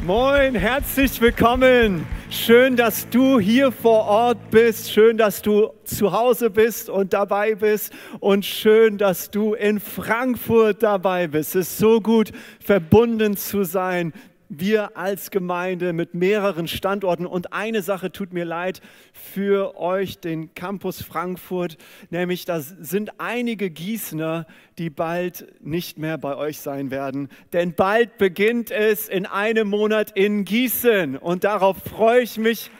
Moin, herzlich willkommen. Schön, dass du hier vor Ort bist. Schön, dass du zu Hause bist und dabei bist. Und schön, dass du in Frankfurt dabei bist. Es ist so gut, verbunden zu sein wir als Gemeinde mit mehreren Standorten. Und eine Sache tut mir leid für euch, den Campus Frankfurt, nämlich da sind einige Gießener, die bald nicht mehr bei euch sein werden. Denn bald beginnt es in einem Monat in Gießen. Und darauf freue ich mich.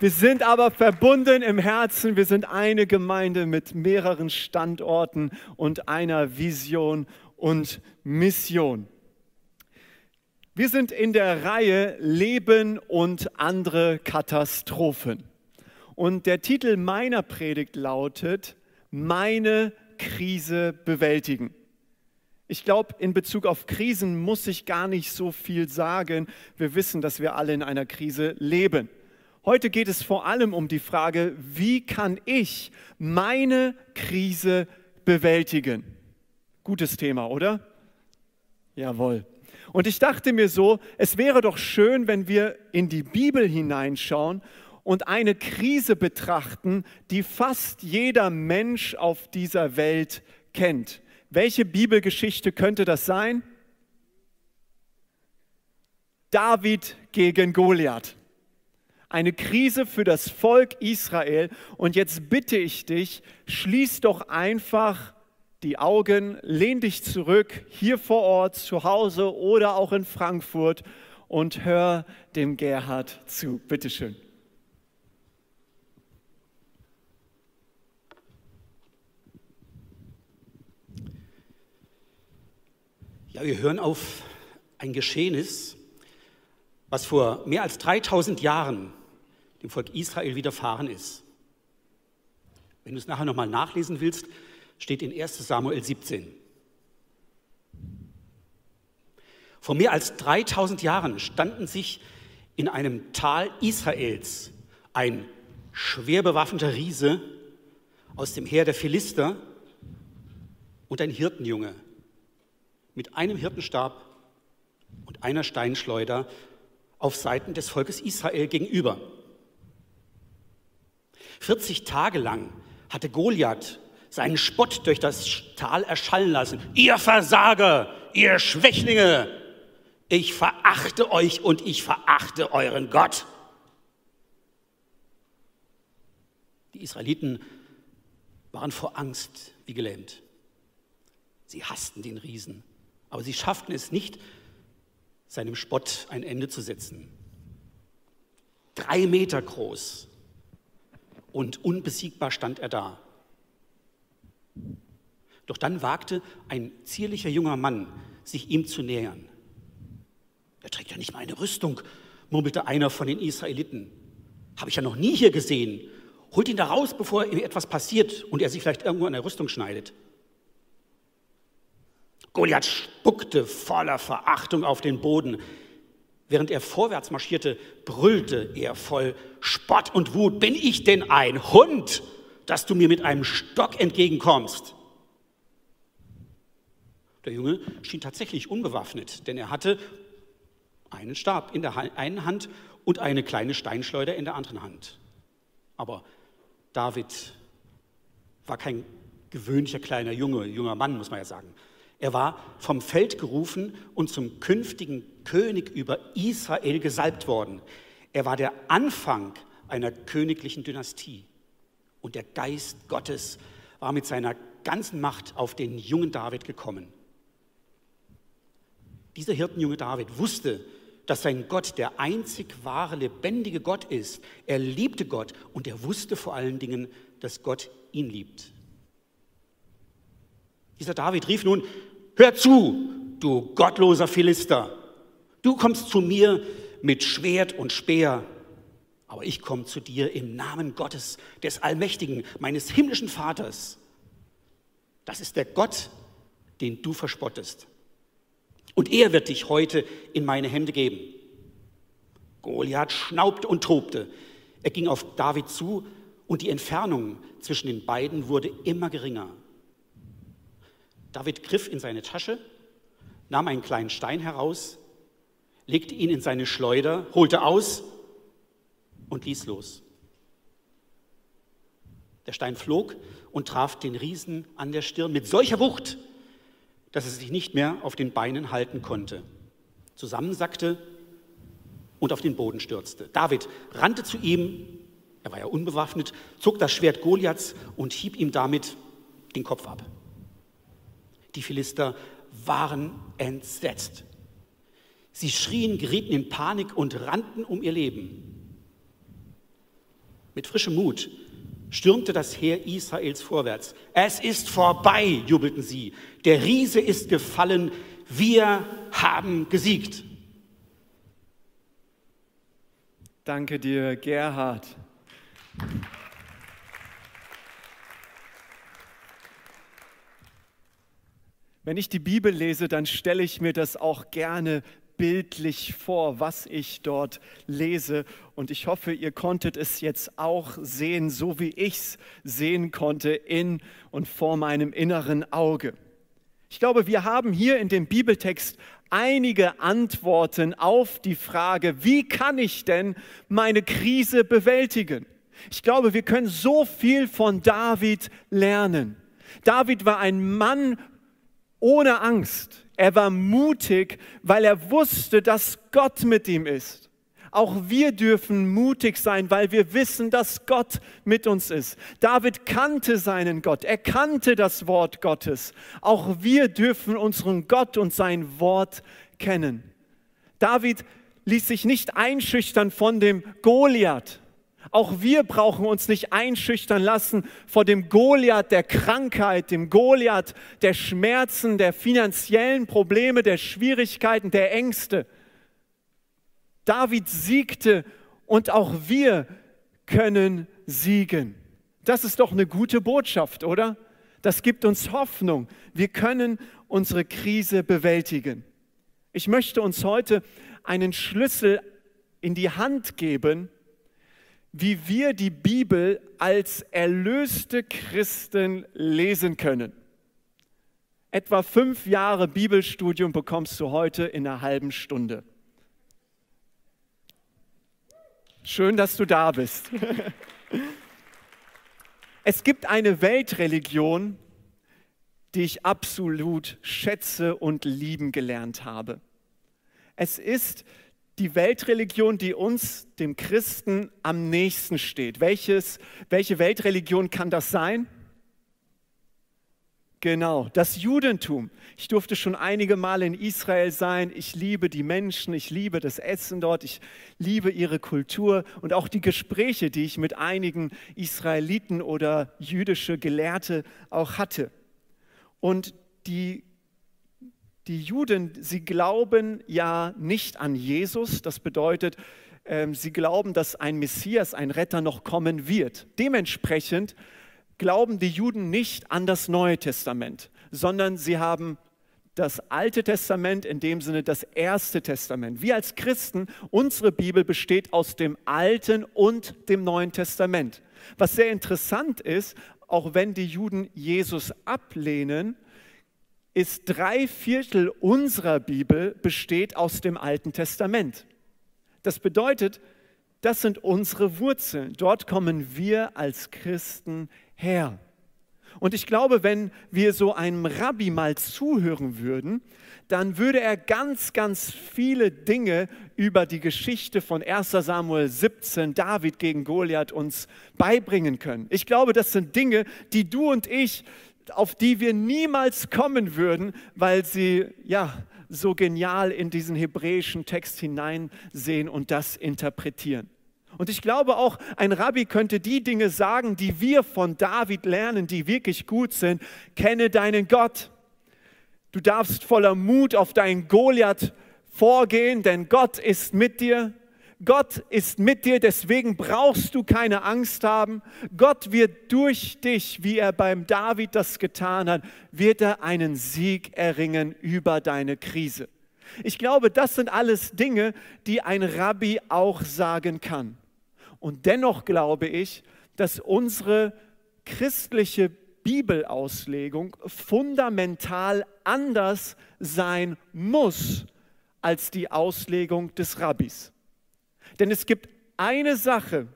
Wir sind aber verbunden im Herzen. Wir sind eine Gemeinde mit mehreren Standorten und einer Vision und Mission. Wir sind in der Reihe Leben und andere Katastrophen. Und der Titel meiner Predigt lautet, meine Krise bewältigen. Ich glaube, in Bezug auf Krisen muss ich gar nicht so viel sagen. Wir wissen, dass wir alle in einer Krise leben. Heute geht es vor allem um die Frage, wie kann ich meine Krise bewältigen? Gutes Thema, oder? Jawohl. Und ich dachte mir so, es wäre doch schön, wenn wir in die Bibel hineinschauen und eine Krise betrachten, die fast jeder Mensch auf dieser Welt kennt. Welche Bibelgeschichte könnte das sein? David gegen Goliath. Eine Krise für das Volk Israel. Und jetzt bitte ich dich, schließ doch einfach die Augen, lehn dich zurück, hier vor Ort, zu Hause oder auch in Frankfurt und hör dem Gerhard zu. Bitte schön. Ja, wir hören auf ein Geschehnis, was vor mehr als 3000 Jahren dem Volk Israel widerfahren ist. Wenn du es nachher nochmal nachlesen willst, steht in 1 Samuel 17. Vor mehr als 3000 Jahren standen sich in einem Tal Israels ein schwer bewaffneter Riese aus dem Heer der Philister und ein Hirtenjunge mit einem Hirtenstab und einer Steinschleuder auf Seiten des Volkes Israel gegenüber. 40 Tage lang hatte Goliath seinen Spott durch das Tal erschallen lassen. Ihr Versager, ihr Schwächlinge, ich verachte euch und ich verachte euren Gott. Die Israeliten waren vor Angst wie gelähmt. Sie hassten den Riesen, aber sie schafften es nicht, seinem Spott ein Ende zu setzen. Drei Meter groß und unbesiegbar stand er da. Doch dann wagte ein zierlicher junger Mann, sich ihm zu nähern. Er trägt ja nicht mal eine Rüstung, murmelte einer von den Israeliten. Habe ich ja noch nie hier gesehen. Holt ihn da raus, bevor ihm etwas passiert und er sich vielleicht irgendwo an der Rüstung schneidet. Goliath spuckte voller Verachtung auf den Boden. Während er vorwärts marschierte, brüllte er voll Spott und Wut. Bin ich denn ein Hund? Dass du mir mit einem Stock entgegenkommst. Der Junge schien tatsächlich unbewaffnet, denn er hatte einen Stab in der einen Hand und eine kleine Steinschleuder in der anderen Hand. Aber David war kein gewöhnlicher kleiner Junge, junger Mann, muss man ja sagen. Er war vom Feld gerufen und zum künftigen König über Israel gesalbt worden. Er war der Anfang einer königlichen Dynastie. Und der Geist Gottes war mit seiner ganzen Macht auf den jungen David gekommen. Dieser Hirtenjunge David wusste, dass sein Gott der einzig wahre, lebendige Gott ist. Er liebte Gott und er wusste vor allen Dingen, dass Gott ihn liebt. Dieser David rief nun, hör zu, du gottloser Philister, du kommst zu mir mit Schwert und Speer aber ich komme zu dir im Namen Gottes, des Allmächtigen, meines himmlischen Vaters. Das ist der Gott, den du verspottest. Und er wird dich heute in meine Hände geben. Goliath schnaubte und tobte. Er ging auf David zu und die Entfernung zwischen den beiden wurde immer geringer. David griff in seine Tasche, nahm einen kleinen Stein heraus, legte ihn in seine Schleuder, holte aus und ließ los. Der Stein flog und traf den Riesen an der Stirn mit solcher Wucht, dass er sich nicht mehr auf den Beinen halten konnte, zusammensackte und auf den Boden stürzte. David rannte zu ihm, er war ja unbewaffnet, zog das Schwert Goliaths und hieb ihm damit den Kopf ab. Die Philister waren entsetzt. Sie schrien, gerieten in Panik und rannten um ihr Leben. Mit frischem Mut stürmte das Heer Israels vorwärts. Es ist vorbei, jubelten sie. Der Riese ist gefallen. Wir haben gesiegt. Danke dir, Gerhard. Wenn ich die Bibel lese, dann stelle ich mir das auch gerne bildlich vor, was ich dort lese. Und ich hoffe, ihr konntet es jetzt auch sehen, so wie ich es sehen konnte in und vor meinem inneren Auge. Ich glaube, wir haben hier in dem Bibeltext einige Antworten auf die Frage, wie kann ich denn meine Krise bewältigen? Ich glaube, wir können so viel von David lernen. David war ein Mann ohne Angst. Er war mutig, weil er wusste, dass Gott mit ihm ist. Auch wir dürfen mutig sein, weil wir wissen, dass Gott mit uns ist. David kannte seinen Gott, er kannte das Wort Gottes. Auch wir dürfen unseren Gott und sein Wort kennen. David ließ sich nicht einschüchtern von dem Goliath. Auch wir brauchen uns nicht einschüchtern lassen vor dem Goliath der Krankheit, dem Goliath der Schmerzen, der finanziellen Probleme, der Schwierigkeiten, der Ängste. David siegte und auch wir können siegen. Das ist doch eine gute Botschaft, oder? Das gibt uns Hoffnung. Wir können unsere Krise bewältigen. Ich möchte uns heute einen Schlüssel in die Hand geben, wie wir die Bibel als erlöste Christen lesen können. Etwa fünf Jahre Bibelstudium bekommst du heute in einer halben Stunde. Schön, dass du da bist. Es gibt eine Weltreligion, die ich absolut schätze und lieben gelernt habe. Es ist die Weltreligion, die uns, dem Christen, am nächsten steht. Welches, welche Weltreligion kann das sein? Genau, das Judentum. Ich durfte schon einige Male in Israel sein. Ich liebe die Menschen, ich liebe das Essen dort, ich liebe ihre Kultur und auch die Gespräche, die ich mit einigen Israeliten oder jüdische Gelehrte auch hatte. Und die die Juden, sie glauben ja nicht an Jesus. Das bedeutet, ähm, sie glauben, dass ein Messias, ein Retter noch kommen wird. Dementsprechend glauben die Juden nicht an das Neue Testament, sondern sie haben das Alte Testament, in dem Sinne das Erste Testament. Wir als Christen, unsere Bibel besteht aus dem Alten und dem Neuen Testament. Was sehr interessant ist, auch wenn die Juden Jesus ablehnen, ist drei Viertel unserer Bibel besteht aus dem Alten Testament. Das bedeutet, das sind unsere Wurzeln. Dort kommen wir als Christen her. Und ich glaube, wenn wir so einem Rabbi mal zuhören würden, dann würde er ganz, ganz viele Dinge über die Geschichte von 1 Samuel 17, David gegen Goliath, uns beibringen können. Ich glaube, das sind Dinge, die du und ich auf die wir niemals kommen würden, weil sie ja so genial in diesen hebräischen Text hineinsehen und das interpretieren. Und ich glaube auch, ein Rabbi könnte die Dinge sagen, die wir von David lernen, die wirklich gut sind. Kenne deinen Gott. Du darfst voller Mut auf deinen Goliath vorgehen, denn Gott ist mit dir. Gott ist mit dir, deswegen brauchst du keine Angst haben. Gott wird durch dich, wie er beim David das getan hat, wird er einen Sieg erringen über deine Krise. Ich glaube, das sind alles Dinge, die ein Rabbi auch sagen kann. Und dennoch glaube ich, dass unsere christliche Bibelauslegung fundamental anders sein muss als die Auslegung des Rabbis. Denn es gibt eine Sache,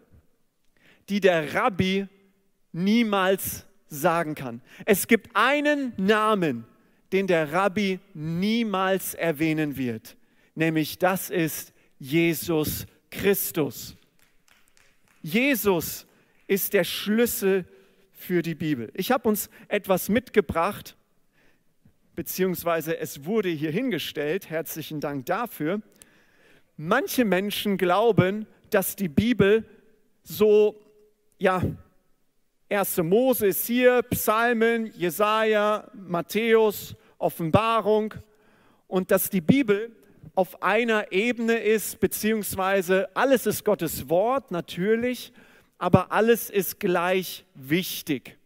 die der Rabbi niemals sagen kann. Es gibt einen Namen, den der Rabbi niemals erwähnen wird, nämlich das ist Jesus Christus. Jesus ist der Schlüssel für die Bibel. Ich habe uns etwas mitgebracht, beziehungsweise es wurde hier hingestellt. Herzlichen Dank dafür. Manche Menschen glauben, dass die Bibel so, ja, 1. Mose ist hier, Psalmen, Jesaja, Matthäus, Offenbarung und dass die Bibel auf einer Ebene ist, beziehungsweise alles ist Gottes Wort natürlich, aber alles ist gleich wichtig.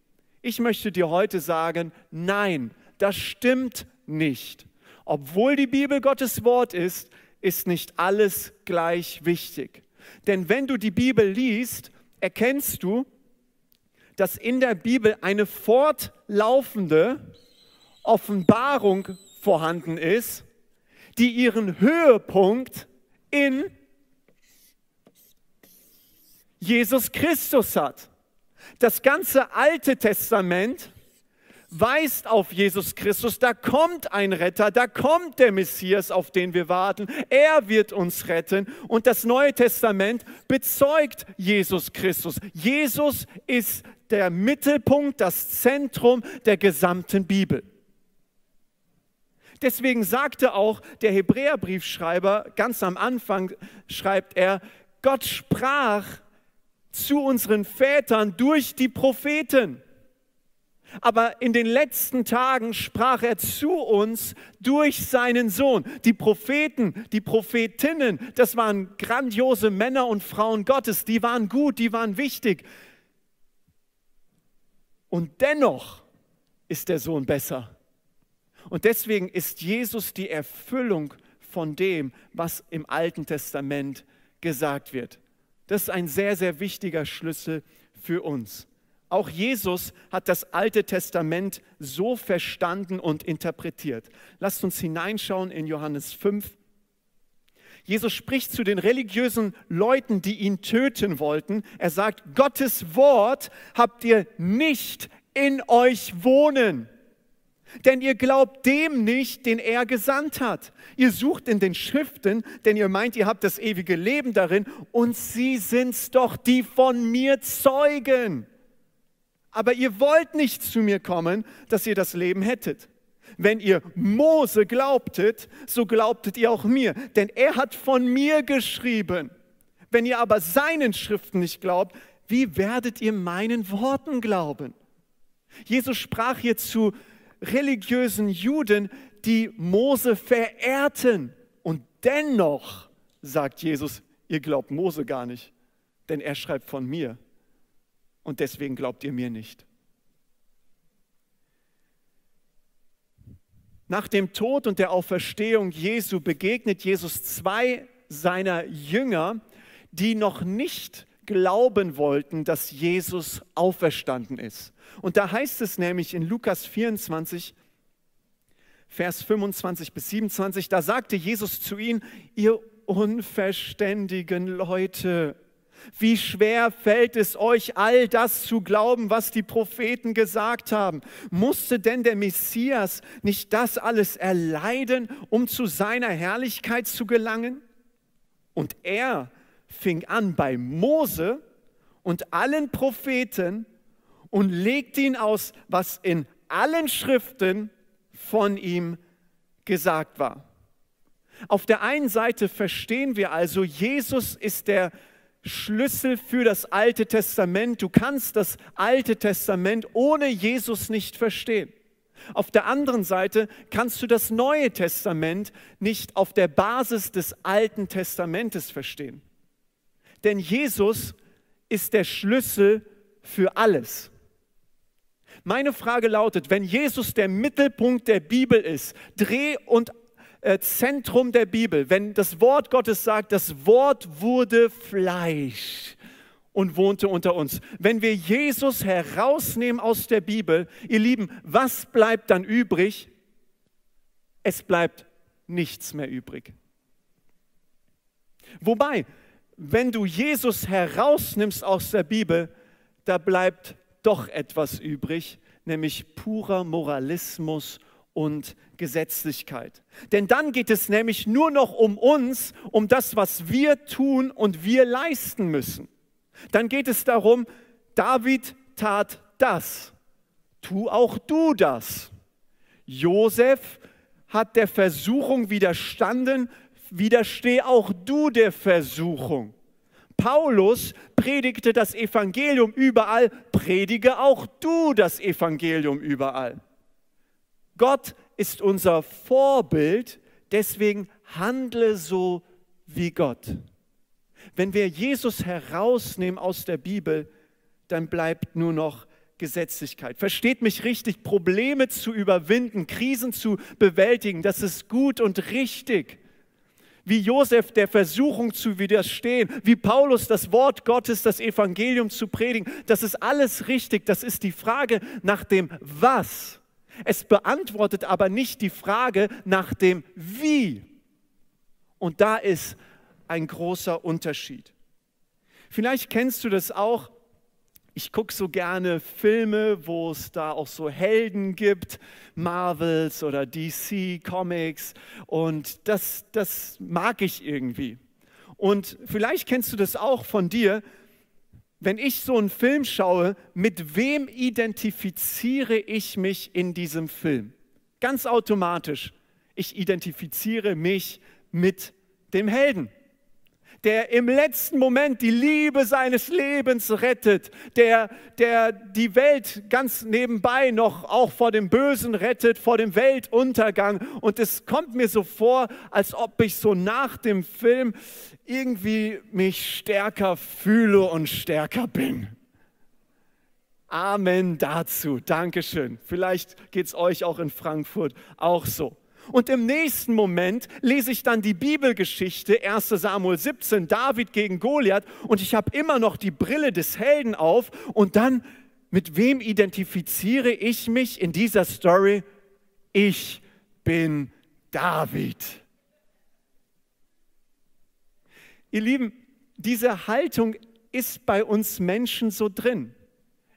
Ich möchte dir heute sagen, nein, das stimmt nicht. Obwohl die Bibel Gottes Wort ist, ist nicht alles gleich wichtig. Denn wenn du die Bibel liest, erkennst du, dass in der Bibel eine fortlaufende Offenbarung vorhanden ist, die ihren Höhepunkt in Jesus Christus hat. Das ganze Alte Testament weist auf Jesus Christus. Da kommt ein Retter, da kommt der Messias, auf den wir warten. Er wird uns retten. Und das Neue Testament bezeugt Jesus Christus. Jesus ist der Mittelpunkt, das Zentrum der gesamten Bibel. Deswegen sagte auch der Hebräerbriefschreiber ganz am Anfang, schreibt er, Gott sprach zu unseren Vätern durch die Propheten. Aber in den letzten Tagen sprach er zu uns durch seinen Sohn. Die Propheten, die Prophetinnen, das waren grandiose Männer und Frauen Gottes, die waren gut, die waren wichtig. Und dennoch ist der Sohn besser. Und deswegen ist Jesus die Erfüllung von dem, was im Alten Testament gesagt wird. Das ist ein sehr, sehr wichtiger Schlüssel für uns. Auch Jesus hat das Alte Testament so verstanden und interpretiert. Lasst uns hineinschauen in Johannes 5. Jesus spricht zu den religiösen Leuten, die ihn töten wollten. Er sagt, Gottes Wort habt ihr nicht in euch wohnen. Denn ihr glaubt dem nicht, den er gesandt hat. Ihr sucht in den Schriften, denn ihr meint, ihr habt das ewige Leben darin, und sie sind's doch, die von mir zeugen. Aber ihr wollt nicht zu mir kommen, dass ihr das Leben hättet. Wenn ihr Mose glaubtet, so glaubtet ihr auch mir, denn er hat von mir geschrieben. Wenn ihr aber seinen Schriften nicht glaubt, wie werdet ihr meinen Worten glauben? Jesus sprach hier zu religiösen Juden, die Mose verehrten. Und dennoch sagt Jesus, ihr glaubt Mose gar nicht, denn er schreibt von mir und deswegen glaubt ihr mir nicht. Nach dem Tod und der Auferstehung Jesu begegnet Jesus zwei seiner Jünger, die noch nicht glauben wollten, dass Jesus auferstanden ist. Und da heißt es nämlich in Lukas 24, Vers 25 bis 27, da sagte Jesus zu ihnen, ihr unverständigen Leute, wie schwer fällt es euch, all das zu glauben, was die Propheten gesagt haben? Musste denn der Messias nicht das alles erleiden, um zu seiner Herrlichkeit zu gelangen? Und er fing an bei Mose und allen Propheten und legte ihn aus, was in allen Schriften von ihm gesagt war. Auf der einen Seite verstehen wir also, Jesus ist der Schlüssel für das Alte Testament. Du kannst das Alte Testament ohne Jesus nicht verstehen. Auf der anderen Seite kannst du das Neue Testament nicht auf der Basis des Alten Testamentes verstehen. Denn Jesus ist der Schlüssel für alles. Meine Frage lautet, wenn Jesus der Mittelpunkt der Bibel ist, Dreh- und Zentrum der Bibel, wenn das Wort Gottes sagt, das Wort wurde Fleisch und wohnte unter uns. Wenn wir Jesus herausnehmen aus der Bibel, ihr Lieben, was bleibt dann übrig? Es bleibt nichts mehr übrig. Wobei, wenn du Jesus herausnimmst aus der Bibel, da bleibt doch etwas übrig, nämlich purer Moralismus und Gesetzlichkeit. Denn dann geht es nämlich nur noch um uns, um das, was wir tun und wir leisten müssen. Dann geht es darum, David tat das, tu auch du das. Josef hat der Versuchung widerstanden, widersteh auch du der Versuchung. Paulus predigte das Evangelium überall, predige auch du das Evangelium überall. Gott ist unser Vorbild, deswegen handle so wie Gott. Wenn wir Jesus herausnehmen aus der Bibel, dann bleibt nur noch Gesetzlichkeit. Versteht mich richtig, Probleme zu überwinden, Krisen zu bewältigen, das ist gut und richtig. Wie Josef der Versuchung zu widerstehen, wie Paulus das Wort Gottes, das Evangelium zu predigen, das ist alles richtig. Das ist die Frage nach dem Was. Es beantwortet aber nicht die Frage nach dem Wie. Und da ist ein großer Unterschied. Vielleicht kennst du das auch, ich gucke so gerne Filme, wo es da auch so Helden gibt, Marvels oder DC Comics und das, das mag ich irgendwie. Und vielleicht kennst du das auch von dir, wenn ich so einen Film schaue, mit wem identifiziere ich mich in diesem Film? Ganz automatisch. Ich identifiziere mich mit dem Helden der im letzten Moment die Liebe seines Lebens rettet, der, der die Welt ganz nebenbei noch auch vor dem Bösen rettet, vor dem Weltuntergang. Und es kommt mir so vor, als ob ich so nach dem Film irgendwie mich stärker fühle und stärker bin. Amen dazu. Dankeschön. Vielleicht geht es euch auch in Frankfurt auch so. Und im nächsten Moment lese ich dann die Bibelgeschichte, 1 Samuel 17, David gegen Goliath, und ich habe immer noch die Brille des Helden auf. Und dann, mit wem identifiziere ich mich in dieser Story? Ich bin David. Ihr Lieben, diese Haltung ist bei uns Menschen so drin.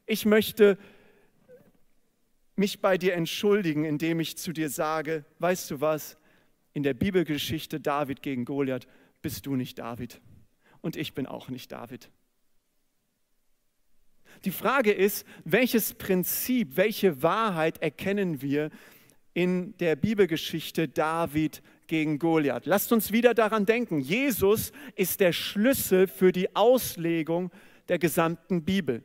Ich möchte mich bei dir entschuldigen, indem ich zu dir sage, weißt du was, in der Bibelgeschichte David gegen Goliath bist du nicht David und ich bin auch nicht David. Die Frage ist, welches Prinzip, welche Wahrheit erkennen wir in der Bibelgeschichte David gegen Goliath? Lasst uns wieder daran denken, Jesus ist der Schlüssel für die Auslegung der gesamten Bibel.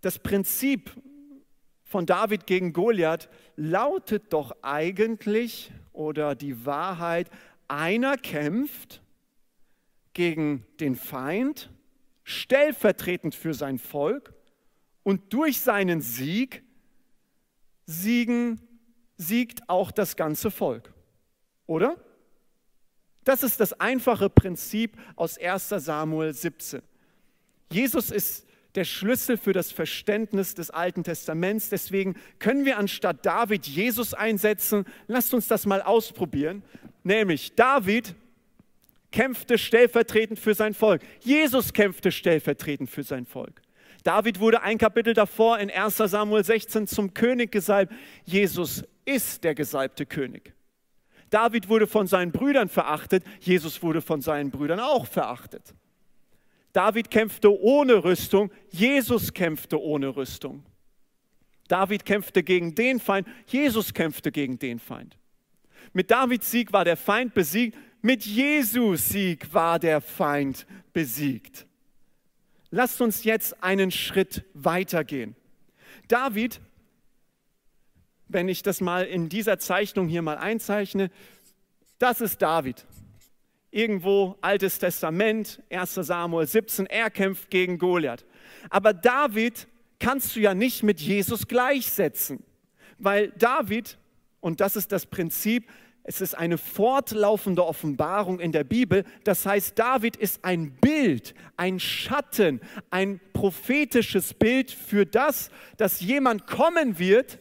Das Prinzip von David gegen Goliath lautet doch eigentlich, oder die Wahrheit, einer kämpft gegen den Feind, stellvertretend für sein Volk, und durch seinen Sieg siegen, siegt auch das ganze Volk. Oder? Das ist das einfache Prinzip aus 1 Samuel 17. Jesus ist der Schlüssel für das Verständnis des Alten Testaments. Deswegen können wir anstatt David Jesus einsetzen. Lasst uns das mal ausprobieren. Nämlich David kämpfte stellvertretend für sein Volk. Jesus kämpfte stellvertretend für sein Volk. David wurde ein Kapitel davor in 1 Samuel 16 zum König gesalbt. Jesus ist der gesalbte König. David wurde von seinen Brüdern verachtet. Jesus wurde von seinen Brüdern auch verachtet. David kämpfte ohne Rüstung, Jesus kämpfte ohne Rüstung. David kämpfte gegen den Feind, Jesus kämpfte gegen den Feind. Mit Davids Sieg war der Feind besiegt, mit Jesus Sieg war der Feind besiegt. Lasst uns jetzt einen Schritt weitergehen. David, wenn ich das mal in dieser Zeichnung hier mal einzeichne, das ist David irgendwo Altes Testament, 1 Samuel 17, er kämpft gegen Goliath. Aber David kannst du ja nicht mit Jesus gleichsetzen, weil David, und das ist das Prinzip, es ist eine fortlaufende Offenbarung in der Bibel. Das heißt, David ist ein Bild, ein Schatten, ein prophetisches Bild für das, dass jemand kommen wird,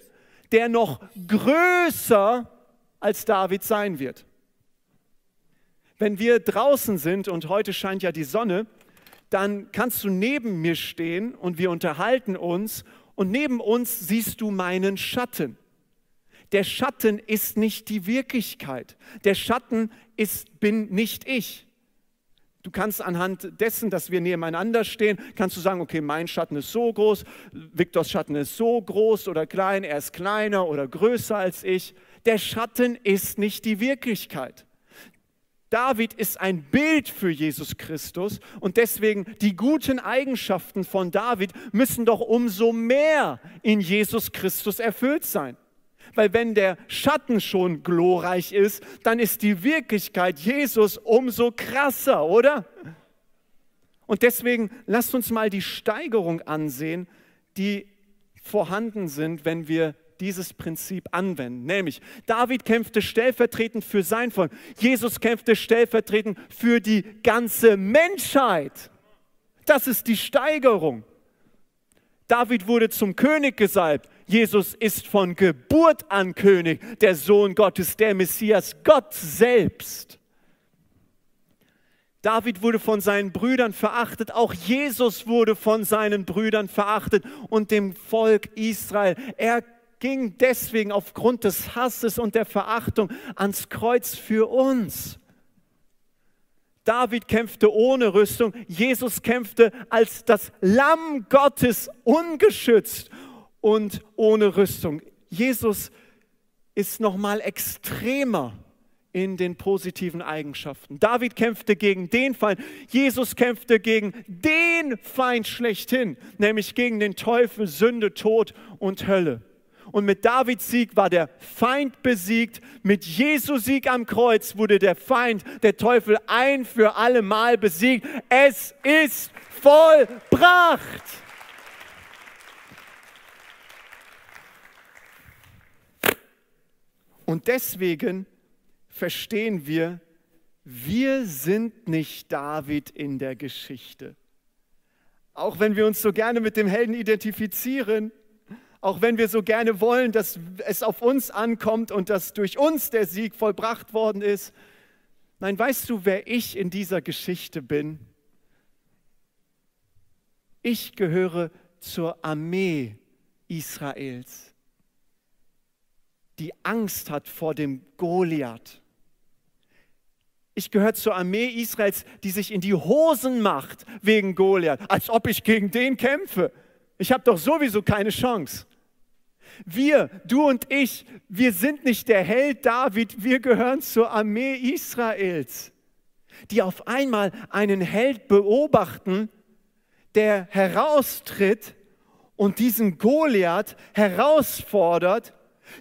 der noch größer als David sein wird. Wenn wir draußen sind und heute scheint ja die Sonne, dann kannst du neben mir stehen und wir unterhalten uns und neben uns siehst du meinen Schatten. Der Schatten ist nicht die Wirklichkeit. Der Schatten ist, bin nicht ich. Du kannst anhand dessen, dass wir nebeneinander stehen, kannst du sagen, okay, mein Schatten ist so groß, Viktors Schatten ist so groß oder klein, er ist kleiner oder größer als ich. Der Schatten ist nicht die Wirklichkeit. David ist ein Bild für Jesus Christus und deswegen die guten Eigenschaften von David müssen doch umso mehr in Jesus Christus erfüllt sein. Weil wenn der Schatten schon glorreich ist, dann ist die Wirklichkeit Jesus umso krasser, oder? Und deswegen lasst uns mal die Steigerung ansehen, die vorhanden sind, wenn wir dieses Prinzip anwenden. Nämlich, David kämpfte stellvertretend für sein Volk. Jesus kämpfte stellvertretend für die ganze Menschheit. Das ist die Steigerung. David wurde zum König gesalbt. Jesus ist von Geburt an König, der Sohn Gottes, der Messias, Gott selbst. David wurde von seinen Brüdern verachtet, auch Jesus wurde von seinen Brüdern verachtet und dem Volk Israel. Er ging deswegen aufgrund des Hasses und der Verachtung ans Kreuz für uns. David kämpfte ohne Rüstung, Jesus kämpfte als das Lamm Gottes ungeschützt und ohne Rüstung. Jesus ist noch mal extremer in den positiven Eigenschaften. David kämpfte gegen den Feind, Jesus kämpfte gegen den Feind schlechthin, nämlich gegen den Teufel, Sünde, Tod und Hölle. Und mit Davids Sieg war der Feind besiegt. Mit Jesu Sieg am Kreuz wurde der Feind, der Teufel, ein für alle Mal besiegt. Es ist vollbracht. Und deswegen verstehen wir, wir sind nicht David in der Geschichte. Auch wenn wir uns so gerne mit dem Helden identifizieren, auch wenn wir so gerne wollen, dass es auf uns ankommt und dass durch uns der Sieg vollbracht worden ist. Nein, weißt du, wer ich in dieser Geschichte bin? Ich gehöre zur Armee Israels die Angst hat vor dem Goliath. Ich gehöre zur Armee Israels, die sich in die Hosen macht wegen Goliath, als ob ich gegen den kämpfe. Ich habe doch sowieso keine Chance. Wir, du und ich, wir sind nicht der Held David, wir gehören zur Armee Israels, die auf einmal einen Held beobachten, der heraustritt und diesen Goliath herausfordert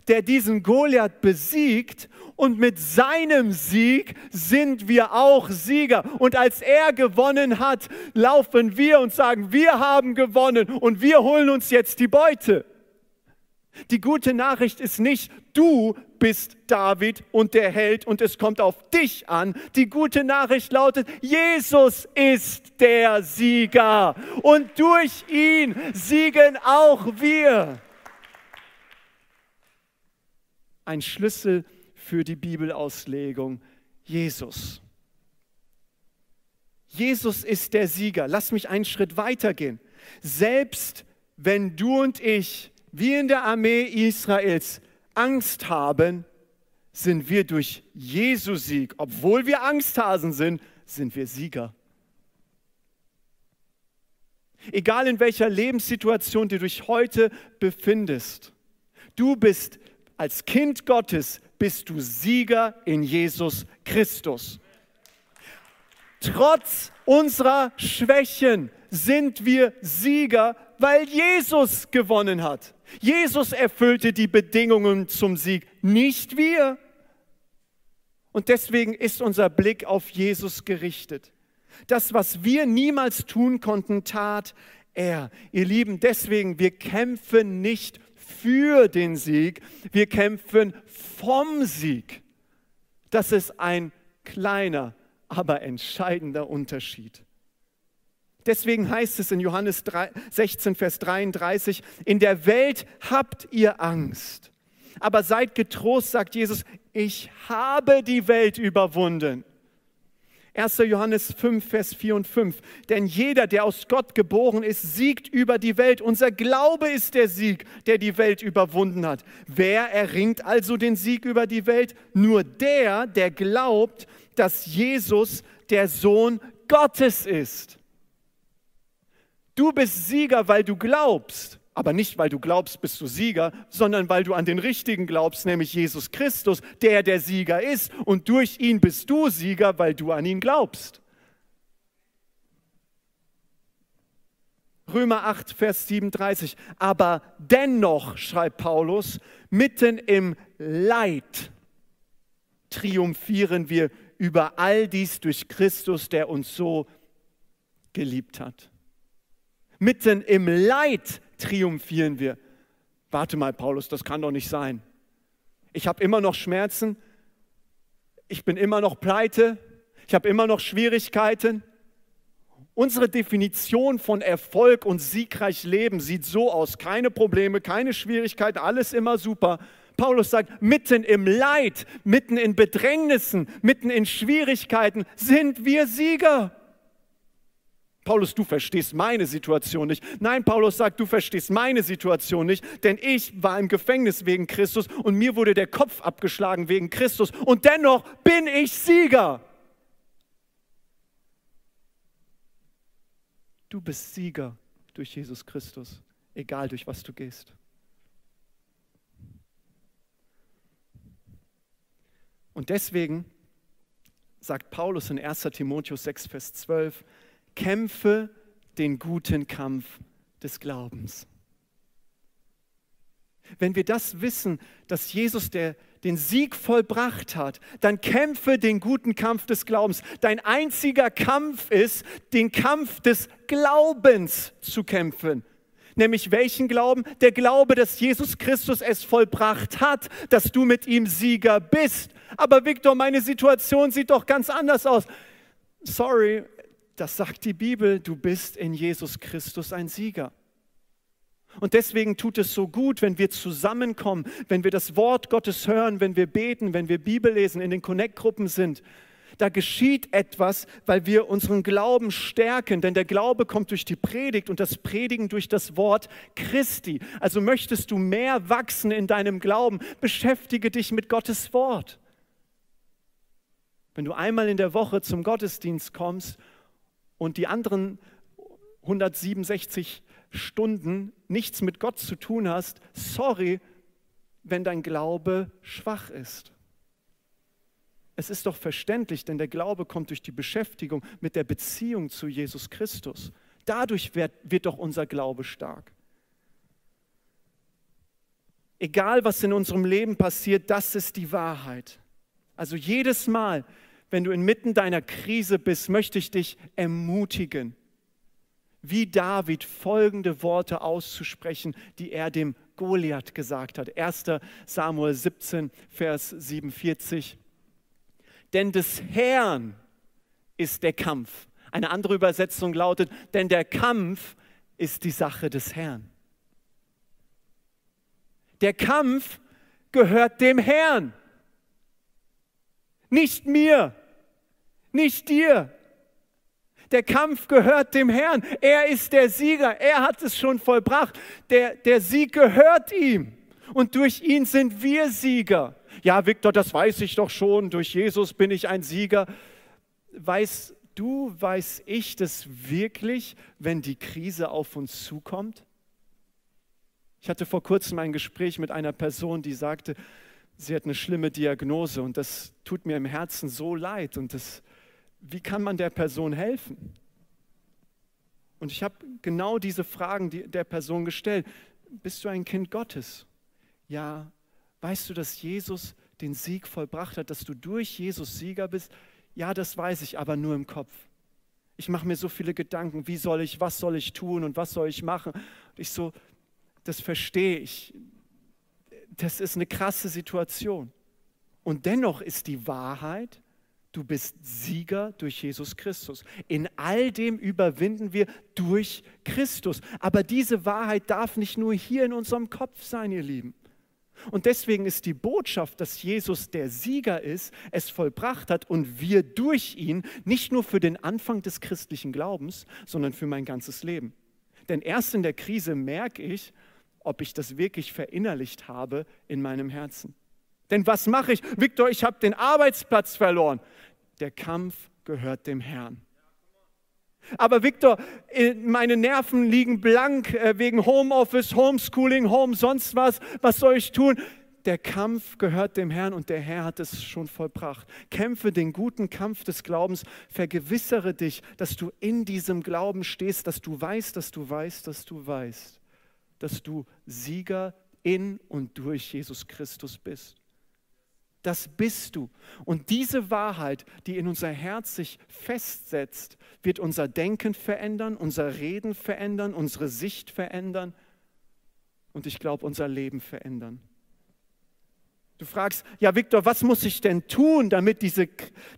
der diesen Goliath besiegt und mit seinem Sieg sind wir auch Sieger. Und als er gewonnen hat, laufen wir und sagen, wir haben gewonnen und wir holen uns jetzt die Beute. Die gute Nachricht ist nicht, du bist David und der Held und es kommt auf dich an. Die gute Nachricht lautet, Jesus ist der Sieger und durch ihn siegen auch wir ein Schlüssel für die Bibelauslegung. Jesus. Jesus ist der Sieger. Lass mich einen Schritt weitergehen. Selbst wenn du und ich, wie in der Armee Israels, Angst haben, sind wir durch Jesu Sieg, obwohl wir Angsthasen sind, sind wir Sieger. Egal in welcher Lebenssituation du dich heute befindest, du bist als Kind Gottes bist du Sieger in Jesus Christus. Trotz unserer Schwächen sind wir Sieger, weil Jesus gewonnen hat. Jesus erfüllte die Bedingungen zum Sieg, nicht wir. Und deswegen ist unser Blick auf Jesus gerichtet. Das, was wir niemals tun konnten, tat er. Ihr Lieben, deswegen, wir kämpfen nicht für den Sieg, wir kämpfen vom Sieg. Das ist ein kleiner, aber entscheidender Unterschied. Deswegen heißt es in Johannes 16, Vers 33, in der Welt habt ihr Angst, Aber seid getrost, sagt Jesus, ich habe die Welt überwunden. 1. Johannes 5, Vers 4 und 5. Denn jeder, der aus Gott geboren ist, siegt über die Welt. Unser Glaube ist der Sieg, der die Welt überwunden hat. Wer erringt also den Sieg über die Welt? Nur der, der glaubt, dass Jesus der Sohn Gottes ist. Du bist Sieger, weil du glaubst. Aber nicht, weil du glaubst, bist du Sieger, sondern weil du an den Richtigen glaubst, nämlich Jesus Christus, der der Sieger ist. Und durch ihn bist du Sieger, weil du an ihn glaubst. Römer 8, Vers 37. Aber dennoch, schreibt Paulus, mitten im Leid triumphieren wir über all dies durch Christus, der uns so geliebt hat. Mitten im Leid triumphieren wir. Warte mal, Paulus, das kann doch nicht sein. Ich habe immer noch Schmerzen, ich bin immer noch pleite, ich habe immer noch Schwierigkeiten. Unsere Definition von Erfolg und siegreich Leben sieht so aus, keine Probleme, keine Schwierigkeiten, alles immer super. Paulus sagt, mitten im Leid, mitten in Bedrängnissen, mitten in Schwierigkeiten sind wir Sieger. Paulus, du verstehst meine Situation nicht. Nein, Paulus sagt, du verstehst meine Situation nicht, denn ich war im Gefängnis wegen Christus und mir wurde der Kopf abgeschlagen wegen Christus und dennoch bin ich Sieger. Du bist Sieger durch Jesus Christus, egal durch was du gehst. Und deswegen sagt Paulus in 1 Timotheus 6, Vers 12, kämpfe den guten Kampf des Glaubens. Wenn wir das wissen, dass Jesus der, den Sieg vollbracht hat, dann kämpfe den guten Kampf des Glaubens. Dein einziger Kampf ist, den Kampf des Glaubens zu kämpfen. Nämlich welchen Glauben? Der Glaube, dass Jesus Christus es vollbracht hat, dass du mit ihm Sieger bist. Aber Viktor, meine Situation sieht doch ganz anders aus. Sorry, das sagt die Bibel, du bist in Jesus Christus ein Sieger. Und deswegen tut es so gut, wenn wir zusammenkommen, wenn wir das Wort Gottes hören, wenn wir beten, wenn wir Bibel lesen, in den Connect-Gruppen sind. Da geschieht etwas, weil wir unseren Glauben stärken, denn der Glaube kommt durch die Predigt und das Predigen durch das Wort Christi. Also möchtest du mehr wachsen in deinem Glauben, beschäftige dich mit Gottes Wort. Wenn du einmal in der Woche zum Gottesdienst kommst und die anderen 167 Stunden nichts mit Gott zu tun hast, sorry, wenn dein Glaube schwach ist. Es ist doch verständlich, denn der Glaube kommt durch die Beschäftigung mit der Beziehung zu Jesus Christus. Dadurch wird, wird doch unser Glaube stark. Egal, was in unserem Leben passiert, das ist die Wahrheit. Also jedes Mal, wenn du inmitten deiner Krise bist, möchte ich dich ermutigen, wie David folgende Worte auszusprechen, die er dem Goliath gesagt hat. 1. Samuel 17, Vers 47. Denn des Herrn ist der Kampf. Eine andere Übersetzung lautet, denn der Kampf ist die Sache des Herrn. Der Kampf gehört dem Herrn, nicht mir, nicht dir. Der Kampf gehört dem Herrn. Er ist der Sieger. Er hat es schon vollbracht. Der, der Sieg gehört ihm. Und durch ihn sind wir Sieger. Ja, Viktor, das weiß ich doch schon. Durch Jesus bin ich ein Sieger. Weißt du, weiß ich das wirklich, wenn die Krise auf uns zukommt? Ich hatte vor kurzem ein Gespräch mit einer Person, die sagte, sie hat eine schlimme Diagnose und das tut mir im Herzen so leid und das, wie kann man der Person helfen? Und ich habe genau diese Fragen der Person gestellt. Bist du ein Kind Gottes? Ja. Weißt du, dass Jesus den Sieg vollbracht hat, dass du durch Jesus Sieger bist? Ja, das weiß ich, aber nur im Kopf. Ich mache mir so viele Gedanken, wie soll ich, was soll ich tun und was soll ich machen? Und ich so, das verstehe ich. Das ist eine krasse Situation. Und dennoch ist die Wahrheit, Du bist Sieger durch Jesus Christus. In all dem überwinden wir durch Christus. Aber diese Wahrheit darf nicht nur hier in unserem Kopf sein, ihr Lieben, Und deswegen ist die Botschaft, dass Jesus der Sieger ist, es vollbracht hat und wir durch ihn nicht nur für den Anfang des christlichen Glaubens, sondern für mein ganzes Leben. Denn erst in der Krise merke ich, ob ich das wirklich verinnerlicht habe in meinem Herzen. Denn was mache ich? Viktor, ich habe den Arbeitsplatz verloren. Der Kampf gehört dem Herrn. Aber Viktor, äh, meine Nerven liegen blank äh, wegen Homeoffice, Homeschooling, Home, sonst was. Was soll ich tun? Der Kampf gehört dem Herrn und der Herr hat es schon vollbracht. Kämpfe den guten Kampf des Glaubens, vergewissere dich, dass du in diesem Glauben stehst, dass du weißt, dass du weißt, dass du weißt, dass du Sieger in und durch Jesus Christus bist. Das bist du. Und diese Wahrheit, die in unser Herz sich festsetzt, wird unser Denken verändern, unser Reden verändern, unsere Sicht verändern und ich glaube unser Leben verändern. Du fragst, ja Viktor, was muss ich denn tun, damit diese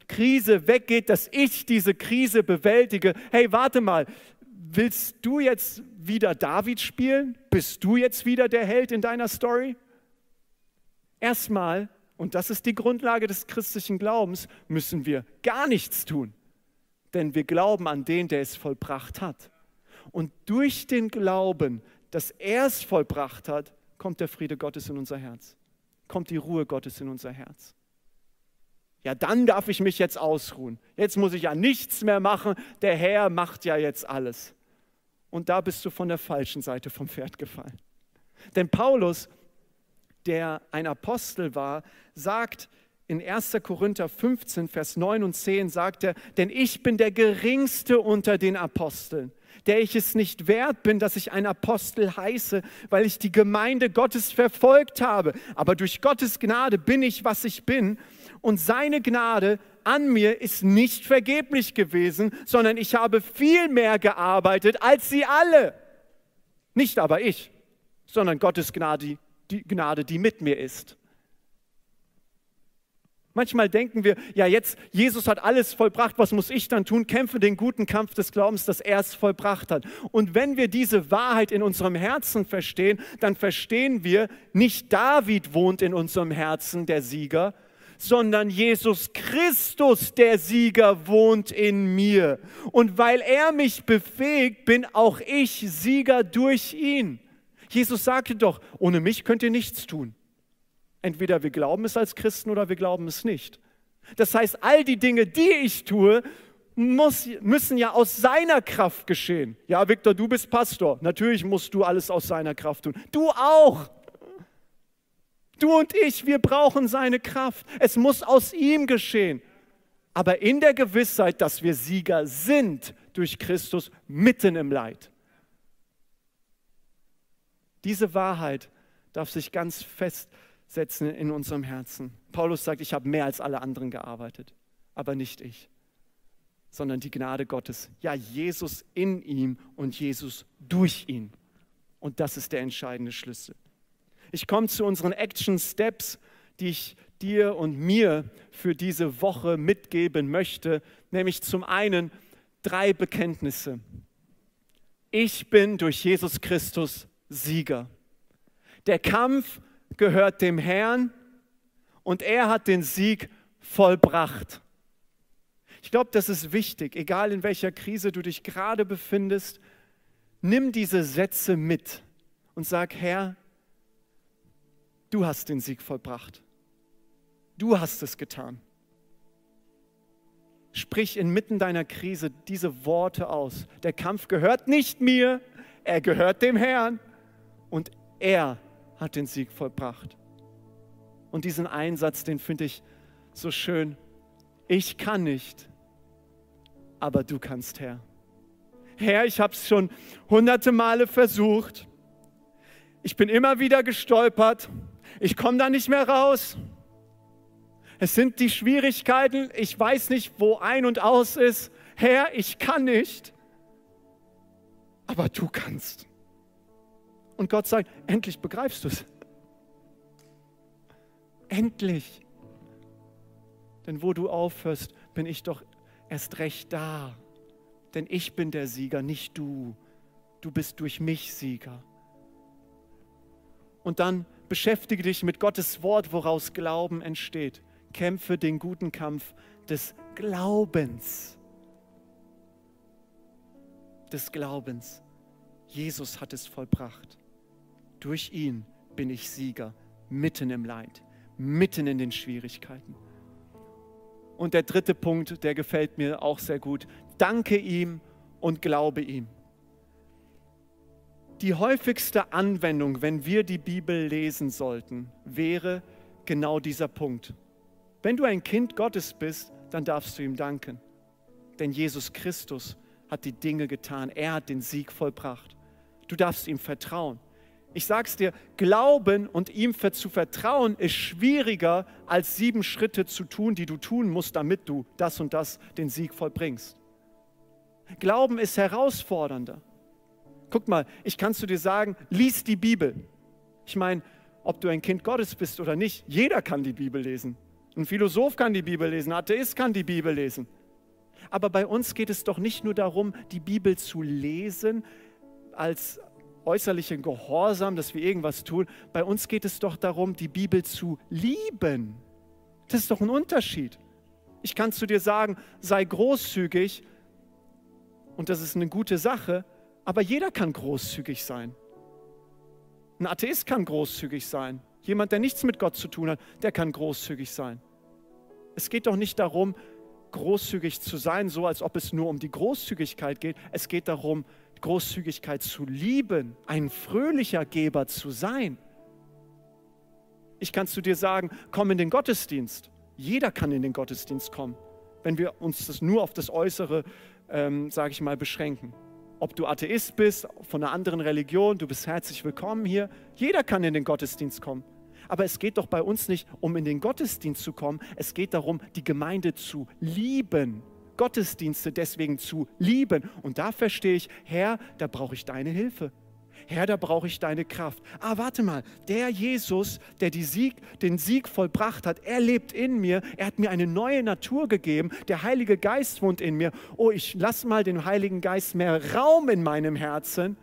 Krise weggeht, dass ich diese Krise bewältige? Hey, warte mal, willst du jetzt wieder David spielen? Bist du jetzt wieder der Held in deiner Story? Erstmal und das ist die Grundlage des christlichen Glaubens, müssen wir gar nichts tun. Denn wir glauben an den, der es vollbracht hat. Und durch den Glauben, dass er es vollbracht hat, kommt der Friede Gottes in unser Herz. Kommt die Ruhe Gottes in unser Herz. Ja, dann darf ich mich jetzt ausruhen. Jetzt muss ich ja nichts mehr machen. Der Herr macht ja jetzt alles. Und da bist du von der falschen Seite vom Pferd gefallen. Denn Paulus der ein Apostel war, sagt in 1. Korinther 15, Vers 9 und 10, sagt er, denn ich bin der geringste unter den Aposteln, der ich es nicht wert bin, dass ich ein Apostel heiße, weil ich die Gemeinde Gottes verfolgt habe. Aber durch Gottes Gnade bin ich, was ich bin. Und seine Gnade an mir ist nicht vergeblich gewesen, sondern ich habe viel mehr gearbeitet als sie alle. Nicht aber ich, sondern Gottes Gnade, die Gnade, die mit mir ist. Manchmal denken wir, ja jetzt, Jesus hat alles vollbracht, was muss ich dann tun? Kämpfe den guten Kampf des Glaubens, dass er es vollbracht hat. Und wenn wir diese Wahrheit in unserem Herzen verstehen, dann verstehen wir, nicht David wohnt in unserem Herzen, der Sieger, sondern Jesus Christus, der Sieger, wohnt in mir. Und weil er mich befähigt, bin auch ich Sieger durch ihn. Jesus sagte doch, ohne mich könnt ihr nichts tun. Entweder wir glauben es als Christen oder wir glauben es nicht. Das heißt, all die Dinge, die ich tue, muss, müssen ja aus seiner Kraft geschehen. Ja, Viktor, du bist Pastor. Natürlich musst du alles aus seiner Kraft tun. Du auch. Du und ich, wir brauchen seine Kraft. Es muss aus ihm geschehen. Aber in der Gewissheit, dass wir Sieger sind durch Christus mitten im Leid. Diese Wahrheit darf sich ganz festsetzen in unserem Herzen. Paulus sagt, ich habe mehr als alle anderen gearbeitet, aber nicht ich, sondern die Gnade Gottes. Ja, Jesus in ihm und Jesus durch ihn. Und das ist der entscheidende Schlüssel. Ich komme zu unseren Action Steps, die ich dir und mir für diese Woche mitgeben möchte, nämlich zum einen drei Bekenntnisse. Ich bin durch Jesus Christus Sieger. Der Kampf gehört dem Herrn und er hat den Sieg vollbracht. Ich glaube, das ist wichtig, egal in welcher Krise du dich gerade befindest, nimm diese Sätze mit und sag, Herr, du hast den Sieg vollbracht. Du hast es getan. Sprich inmitten deiner Krise diese Worte aus. Der Kampf gehört nicht mir, er gehört dem Herrn und er hat den Sieg vollbracht. Und diesen Einsatz, den finde ich so schön. Ich kann nicht, aber du kannst, Herr. Herr, ich habe es schon hunderte Male versucht. Ich bin immer wieder gestolpert. Ich komme da nicht mehr raus. Es sind die Schwierigkeiten. Ich weiß nicht, wo ein und aus ist. Herr, ich kann nicht, aber du kannst. Und Gott sagt, endlich begreifst du es. Endlich. Denn wo du aufhörst, bin ich doch erst recht da. Denn ich bin der Sieger, nicht du. Du bist durch mich Sieger. Und dann beschäftige dich mit Gottes Wort, woraus Glauben entsteht. Kämpfe den guten Kampf des Glaubens. Des Glaubens. Jesus hat es vollbracht. Durch ihn bin ich Sieger, mitten im Leid, mitten in den Schwierigkeiten. Und der dritte Punkt, der gefällt mir auch sehr gut. Danke ihm und glaube ihm. Die häufigste Anwendung, wenn wir die Bibel lesen sollten, wäre genau dieser Punkt. Wenn du ein Kind Gottes bist, dann darfst du ihm danken. Denn Jesus Christus hat die Dinge getan. Er hat den Sieg vollbracht. Du darfst ihm vertrauen. Ich sage es dir, Glauben und ihm zu vertrauen ist schwieriger, als sieben Schritte zu tun, die du tun musst, damit du das und das den Sieg vollbringst. Glauben ist herausfordernder. Guck mal, ich kann zu dir sagen, lies die Bibel. Ich meine, ob du ein Kind Gottes bist oder nicht, jeder kann die Bibel lesen. Ein Philosoph kann die Bibel lesen, ein Atheist kann die Bibel lesen. Aber bei uns geht es doch nicht nur darum, die Bibel zu lesen als äußerlichen Gehorsam, dass wir irgendwas tun. Bei uns geht es doch darum, die Bibel zu lieben. Das ist doch ein Unterschied. Ich kann zu dir sagen, sei großzügig und das ist eine gute Sache, aber jeder kann großzügig sein. Ein Atheist kann großzügig sein. Jemand, der nichts mit Gott zu tun hat, der kann großzügig sein. Es geht doch nicht darum, großzügig zu sein, so als ob es nur um die Großzügigkeit geht. Es geht darum, Großzügigkeit zu lieben, ein fröhlicher Geber zu sein. Ich kann zu dir sagen, komm in den Gottesdienst. Jeder kann in den Gottesdienst kommen, wenn wir uns das nur auf das Äußere, ähm, sage ich mal, beschränken. Ob du Atheist bist, von einer anderen Religion, du bist herzlich willkommen hier. Jeder kann in den Gottesdienst kommen. Aber es geht doch bei uns nicht um in den Gottesdienst zu kommen. Es geht darum, die Gemeinde zu lieben. Gottesdienste deswegen zu lieben. Und da verstehe ich, Herr, da brauche ich deine Hilfe. Herr, da brauche ich deine Kraft. Ah, warte mal, der Jesus, der Sieg, den Sieg vollbracht hat, er lebt in mir. Er hat mir eine neue Natur gegeben. Der Heilige Geist wohnt in mir. Oh, ich lasse mal den Heiligen Geist mehr Raum in meinem Herzen,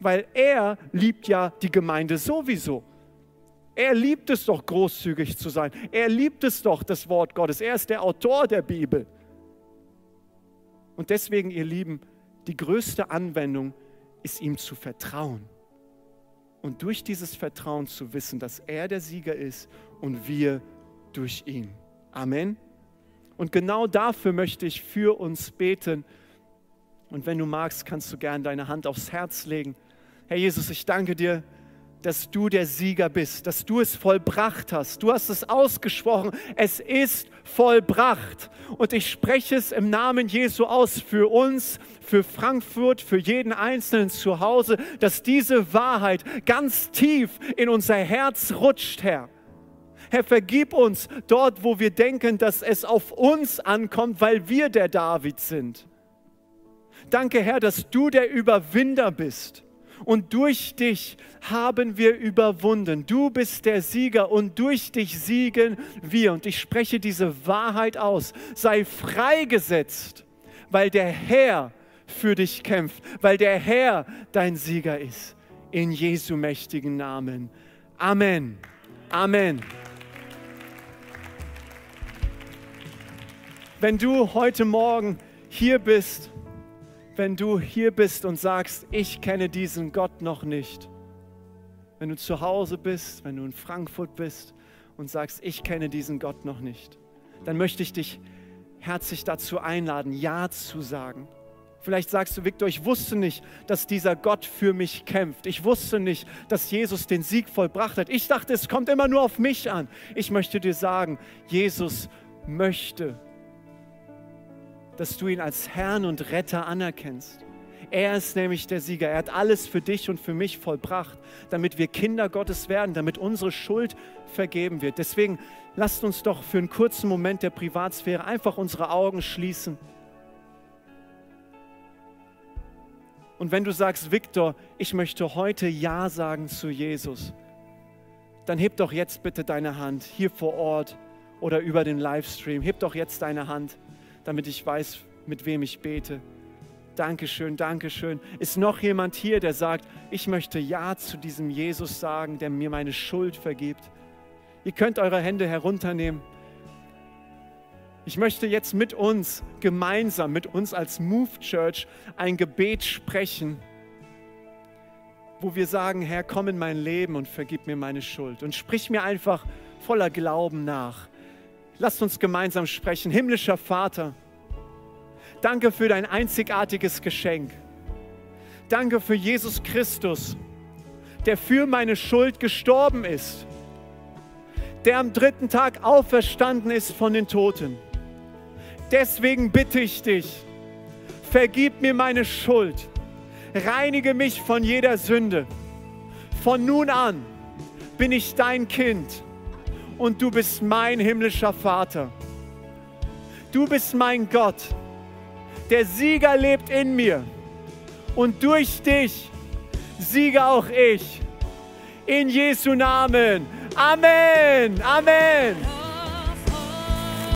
weil er liebt ja die Gemeinde sowieso. Er liebt es doch, großzügig zu sein. Er liebt es doch, das Wort Gottes. Er ist der Autor der Bibel. Und deswegen, ihr Lieben, die größte Anwendung ist ihm zu vertrauen. Und durch dieses Vertrauen zu wissen, dass er der Sieger ist und wir durch ihn. Amen. Und genau dafür möchte ich für uns beten. Und wenn du magst, kannst du gern deine Hand aufs Herz legen. Herr Jesus, ich danke dir dass du der Sieger bist, dass du es vollbracht hast. Du hast es ausgesprochen, es ist vollbracht. Und ich spreche es im Namen Jesu aus für uns, für Frankfurt, für jeden Einzelnen zu Hause, dass diese Wahrheit ganz tief in unser Herz rutscht, Herr. Herr, vergib uns dort, wo wir denken, dass es auf uns ankommt, weil wir der David sind. Danke, Herr, dass du der Überwinder bist und durch dich haben wir überwunden. Du bist der Sieger und durch dich siegen wir. Und ich spreche diese Wahrheit aus. Sei freigesetzt, weil der Herr für dich kämpft, weil der Herr dein Sieger ist. In Jesu mächtigen Namen. Amen. Amen. Wenn du heute Morgen hier bist wenn du hier bist und sagst, ich kenne diesen Gott noch nicht. Wenn du zu Hause bist, wenn du in Frankfurt bist und sagst, ich kenne diesen Gott noch nicht, dann möchte ich dich herzlich dazu einladen, Ja zu sagen. Vielleicht sagst du, Viktor, ich wusste nicht, dass dieser Gott für mich kämpft. Ich wusste nicht, dass Jesus den Sieg vollbracht hat. Ich dachte, es kommt immer nur auf mich an. Ich möchte dir sagen, Jesus möchte dass du ihn als Herrn und Retter anerkennst. Er ist nämlich der Sieger. Er hat alles für dich und für mich vollbracht, damit wir Kinder Gottes werden, damit unsere Schuld vergeben wird. Deswegen lasst uns doch für einen kurzen Moment der Privatsphäre einfach unsere Augen schließen. Und wenn du sagst, Viktor, ich möchte heute Ja sagen zu Jesus, dann heb doch jetzt bitte deine Hand hier vor Ort oder über den Livestream. Heb doch jetzt deine Hand damit ich weiß, mit wem ich bete. Dankeschön, Dankeschön. Ist noch jemand hier, der sagt, ich möchte Ja zu diesem Jesus sagen, der mir meine Schuld vergibt? Ihr könnt eure Hände herunternehmen. Ich möchte jetzt mit uns gemeinsam, mit uns als Move Church ein Gebet sprechen, wo wir sagen, Herr, komm in mein Leben und vergib mir meine Schuld. Und sprich mir einfach voller Glauben nach. Lasst uns gemeinsam sprechen. Himmlischer Vater, danke für dein einzigartiges Geschenk. Danke für Jesus Christus, der für meine Schuld gestorben ist, der am dritten Tag auferstanden ist von den Toten Deswegen bitte ich dich, vergib mir meine Schuld, reinige mich von jeder Sünde. Von nun an bin ich dein Kind und du bist mein himmlischer Vater. Du bist mein Gott. Der Sieger lebt in mir und durch dich siege auch ich. In Jesu Namen. Amen. Amen.